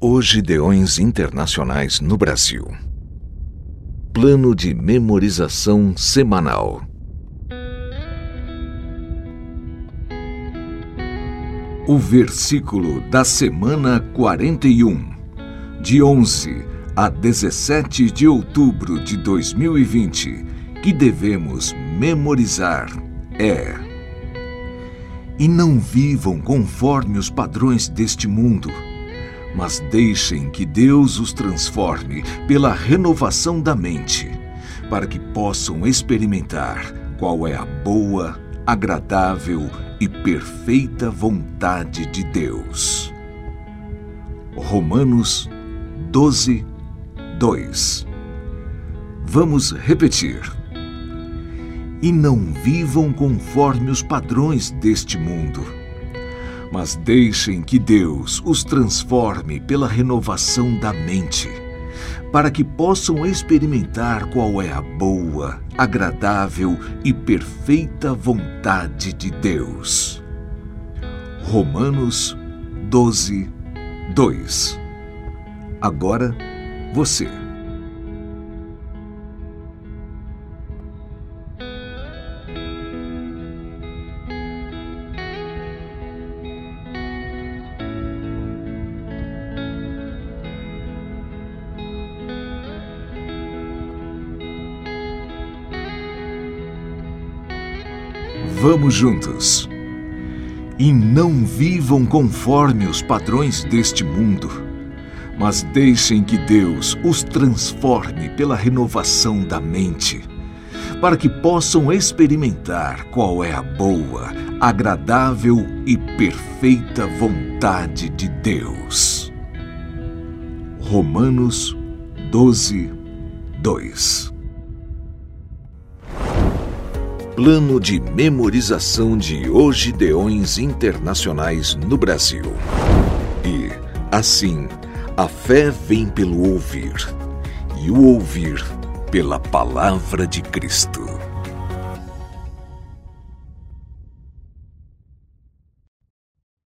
Hoje Deões Internacionais no Brasil. Plano de memorização semanal. O versículo da semana 41, de 11 a 17 de outubro de 2020, que devemos memorizar é: E não vivam conforme os padrões deste mundo, mas deixem que Deus os transforme pela renovação da mente, para que possam experimentar qual é a boa, agradável e perfeita vontade de Deus. Romanos 12, 2 Vamos repetir. E não vivam conforme os padrões deste mundo, mas deixem que Deus os transforme pela renovação da mente para que possam experimentar qual é a boa, agradável e perfeita vontade de Deus. Romanos 12, 2 Agora, você. Vamos juntos. E não vivam conforme os padrões deste mundo, mas deixem que Deus os transforme pela renovação da mente, para que possam experimentar qual é a boa, agradável e perfeita vontade de Deus. Romanos 12, 2 Plano de memorização de Ogideões Internacionais no Brasil. E, assim, a fé vem pelo ouvir, e o ouvir pela palavra de Cristo.